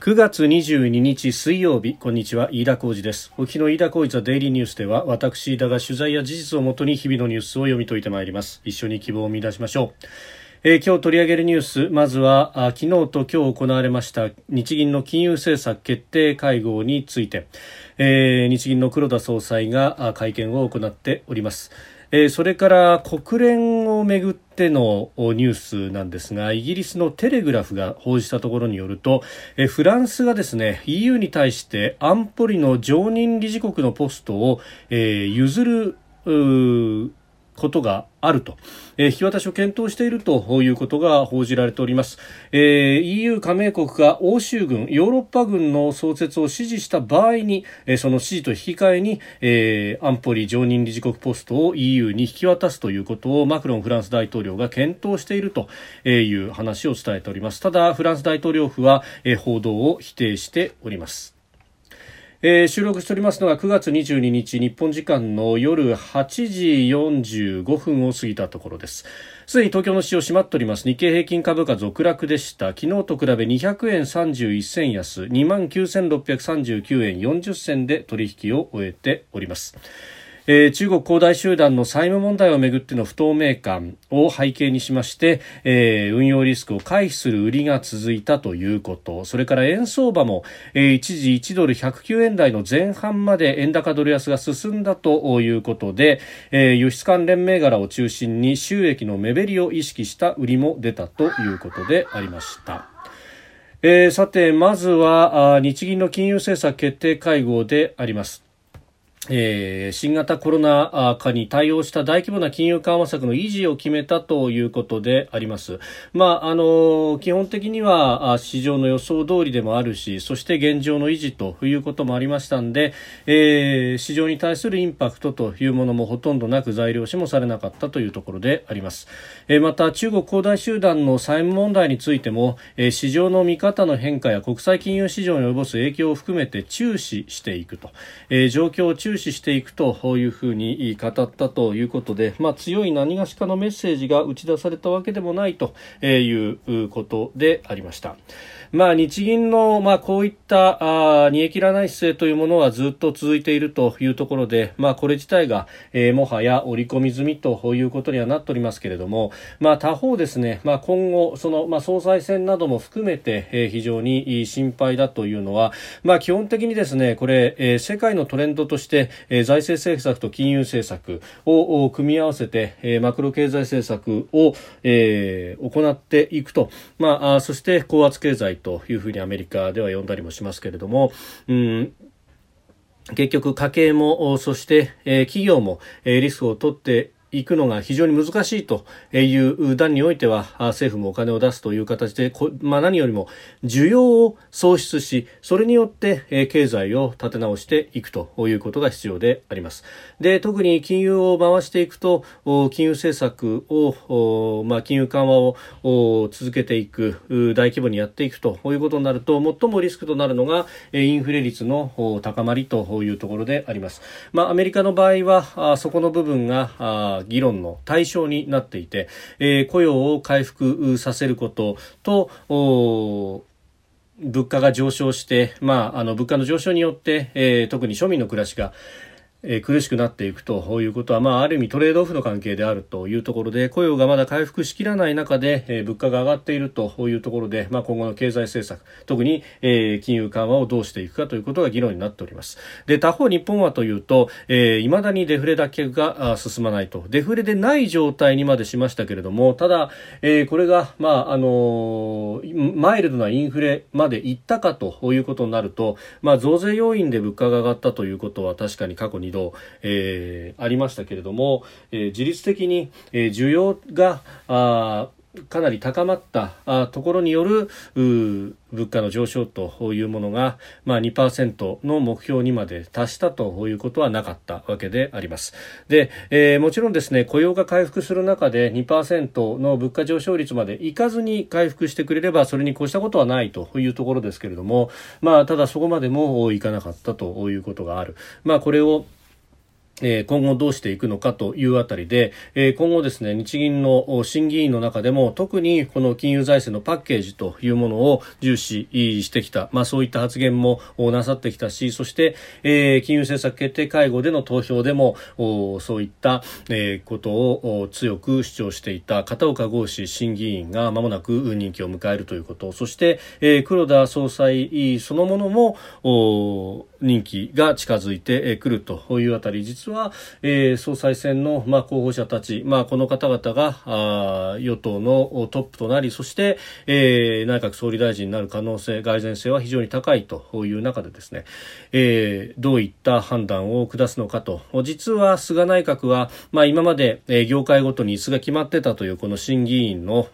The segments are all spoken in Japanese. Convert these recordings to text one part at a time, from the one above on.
9月22日水曜日こんにちは飯田浩二です。沖の飯田浩二ザデイリーニュースでは私飯田が取材や事実をもとに日々のニュースを読み解いてまいります。一緒に希望を見出しましょう。えー、今日取り上げるニュースまずはあ昨日と今日行われました日銀の金融政策決定会合について、えー、日銀の黒田総裁が会見を行っております。えー、それから国連をめぐってのニュースなんですがイギリスのテレグラフが報じたところによると、え、フランスがですね EU に対して安保理の常任理事国のポストを、えー、譲ることがあると、えー、引き渡しを検討しているということが報じられております、えー、EU 加盟国が欧州軍ヨーロッパ軍の創設を支持した場合に、えー、その支持と引き換えに、えー、安保理常任理事国ポストを EU に引き渡すということをマクロンフランス大統領が検討しているという話を伝えております。ただフランス大統領府は、えー、報道を否定しております。えー、収録しておりますのが9月22日日本時間の夜8時45分を過ぎたところです。すでに東京の市場閉まっております。日経平均株価続落でした。昨日と比べ200円31銭安。2万9639円40銭で取引を終えております。えー、中国恒大集団の債務問題をめぐっての不透明感を背景にしまして、えー、運用リスクを回避する売りが続いたということそれから円相場も、えー、一時1ドル109円台の前半まで円高ドル安が進んだということで、えー、輸出関連銘柄を中心に収益の目減りを意識した売りも出たということでありました。えー、さてまずは日銀の金融政策決定会合であります。えー、新型コロナ禍に対応した大規模な金融緩和策の維持を決めたということであります。まあ、あの、基本的には市場の予想通りでもあるし、そして現状の維持ということもありましたんで、えー、市場に対するインパクトというものもほとんどなく材料視もされなかったというところであります。えー、また、中国恒大集団の債務問題についても、えー、市場の見方の変化や国際金融市場に及ぼす影響を含めて注視していくと、えー、状況を注注視していくというふうに語ったということで、まあ、強い何がしかのメッセージが打ち出されたわけでもないということでありました。まあ、日銀の、まあ、こういったあ煮え切らない姿勢というものはずっと続いているというところで、まあ、これ自体が、えー、もはや織り込み済みということにはなっておりますけれども、まあ、他方ですね、まあ、今後その、まあ、総裁選なども含めて、えー、非常に心配だというのは、まあ、基本的にですねこれ、えー、世界のトレンドとして、えー、財政政策と金融政策を組み合わせて、えー、マクロ経済政策を、えー、行っていくと、まあ、あそして高圧経済というふうにアメリカでは呼んだりもしますけれども、うん。結局家計もそして、えー、企業も、えー、リスクを取っていくのが非常に難しいという段においては政府もお金を出すという形で、まあ、何よりも需要を創出しそれによって経済を立て直していくということが必要であります。で特に金融を回していくと金融政策を、まあ、金融緩和を続けていく大規模にやっていくということになると最もリスクとなるのがインフレ率の高まりというところであります、まあ、アメリカの場合はそこの部分が議論の対象になっていて、えー、雇用を回復させることと物価が上昇して、まあ、あの物価の上昇によって、えー、特に庶民の暮らしが、え苦しくなっていくということは、まあ、ある意味トレードオフの関係であるというところで雇用がまだ回復しきらない中で、え物価が上がっているというところで、まあ、今後の経済政策特に、え金融緩和をどうしていくかということが議論になっております。で他方日本はというと、えー、未だにデフレだけが進まないと。デフレでない状態にまでしましたけれどもただ、え、これが、まああの、マイルドなインフレまでいったかということになると、まあ、増税要因で物価が上がったということは確かに過去に度、えー、ありましたけれども、えー、自律的に、えー、需要があかなり高まったところによる物価の上昇というものが、まあ、2%の目標にまで達したということはなかったわけであります。で、えー、もちろんですね、雇用が回復する中で2%の物価上昇率までいかずに回復してくれれば、それに越したことはないというところですけれども、まあ、ただそこまでもいかなかったということがある。まあ、これをえ今後どうしていくのかというあたりで、え今後ですね、日銀の審議員の中でも特にこの金融財政のパッケージというものを重視してきた、まあそういった発言もなさってきたし、そして、え金融政策決定会合での投票でもそういった、えことを強く主張していた片岡剛志審議員が間もなく任期を迎えるということ、そして、え黒田総裁そのものも任期が近づいてくるというあたり、実は、えー、総裁選の、まあ、候補者たち、まあ、この方々があ与党のトップとなり、そして、えー、内閣総理大臣になる可能性、蓋然性は非常に高いという中でですね、えー、どういった判断を下すのかと、実は菅内閣は、まあ、今まで、業界ごとに椅子が決まってたというこの審議員の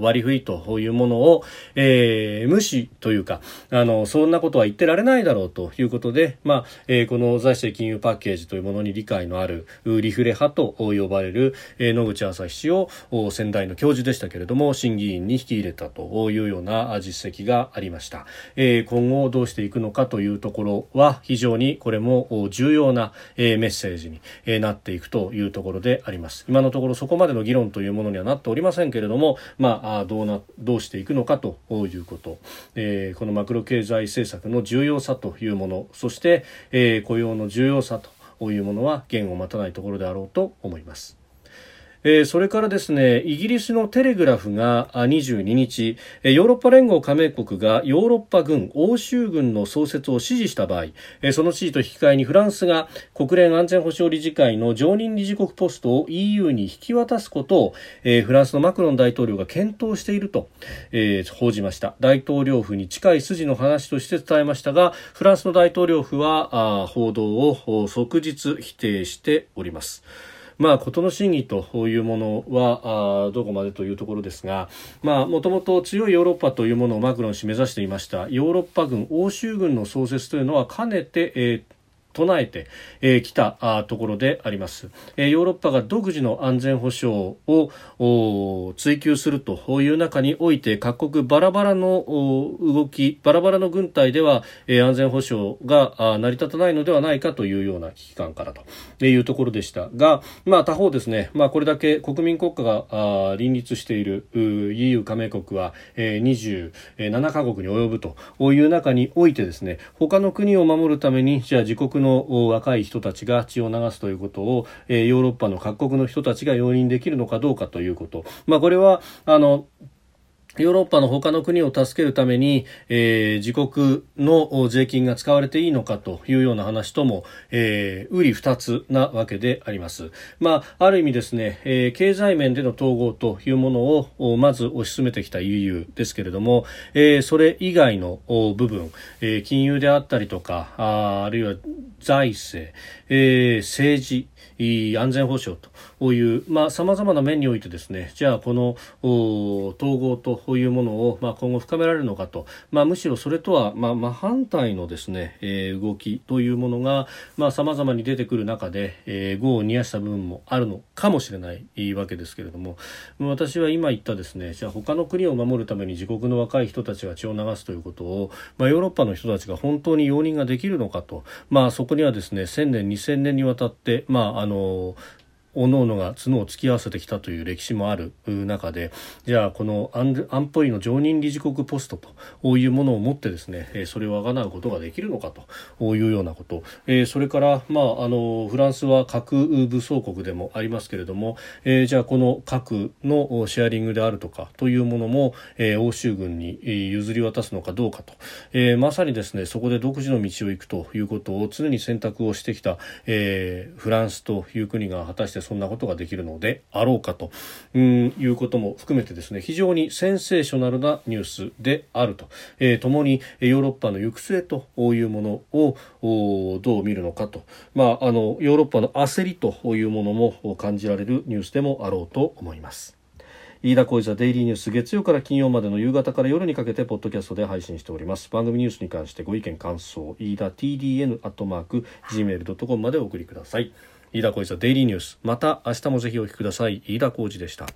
割り振りというものを、えー、無視というか、あの、そんなことは言ってられないだろうということで、まあ、えー、この財政金融パッケージというものに理解のあるリフレ派と呼ばれる、えー、野口朝日氏を先代の教授でしたけれども、審議員に引き入れたというような実績がありました。えー、今後どうしていくのかというところは非常にこれも重要な、えー、メッセージに、えー、なっていくというところであります。今のところそこまでの議論というものにはなっておりませんけれども、まあ、どうな、どうしていくのかということ、えー、このマクロ経済政策の重要さというもの、そして、えー、雇用の重要さというものは弦を待たないところであろうと思います。えー、それからですね、イギリスのテレグラフが22日、ヨーロッパ連合加盟国がヨーロッパ軍、欧州軍の創設を支持した場合、えー、その支持と引き換えにフランスが国連安全保障理事会の常任理事国ポストを EU に引き渡すことを、えー、フランスのマクロン大統領が検討していると、え、報じました。大統領府に近い筋の話として伝えましたが、フランスの大統領府は報道を即日否定しております。まあ、事の真偽というものはあどこまでというところですが、まあ、もともと強いヨーロッパというものをマクロン氏目指していました。ヨーロッパ軍、欧州軍の創設というのはかねて、えー唱えてき、えー、たところであります、えー、ヨーロッパが独自の安全保障を追求するという中において各国バラバラの動きバラバラの軍隊では、えー、安全保障が成り立たないのではないかというような危機感からというところでしたが、まあ、他方ですね、まあ、これだけ国民国家が林立している EU 加盟国は、えー、27カ国に及ぶという中においてですね他の国を守るためにじゃあ自国のの若い人たちが血を流すということを、えー、ヨーロッパの各国の人たちが容認できるのかどうかということ、まあ、これはあのヨーロッパの他の国を助けるために、えー、自国の税金が使われていいのかというような話とも、えー、売り二つなわけであります。まあ、ある意味ですね、えー、経済面での統合というものをまず推し進めてきた EU ですけれども、えー、それ以外の部分、えー、金融であったりとか、ああるいは財政、えー、政治、安全保障というさ、まあ、様々な面においてですね、じゃあこの統合というものを、まあ、今後深められるのかと、まあ、むしろそれとは、まあ、真反対のですね、えー、動きというものがさ、まあ、様々に出てくる中で、えー、業を煮やした部分もあるのかもしれないわけですけれども、私は今言ったですね、じゃあ他の国を守るために自国の若い人たちが血を流すということを、まあ、ヨーロッパの人たちが本当に容認ができるのかと、まあ、そこにはですね、1000年、2000年にわたって、まあ、あの各々が角を突き合わせてきたという歴史もある中でじゃあこの安保理の常任理事国ポストというものを持ってですねそれをあがなうことができるのかというようなこと。それから、まあ、あのフランスは核武装国でもありますけれどもじゃあこの核のシェアリングであるとかというものも欧州軍に譲り渡すのかどうかと。まさにですねそこで独自の道を行くということを常に選択をしてきたフランスという国が果たしてそんなことができるのであろうかということも含めてですね非常にセンセーショナルなニュースであると、えー、ともにヨーロッパの行く末というものをどう見るのかと、まあ、あのヨーロッパの焦りというものも感じられるニュースでもあろうと思います。飯田浩司ザデイリーニュース月曜から金曜までの夕方から夜にかけてポッドキャストで配信しております。番組ニュースに関してご意見感想飯田 TDN アットマーク gmail.com までお送りください。飯田浩司のデイリーニュースまた明日もぜひお聞きください。飯田浩司でした。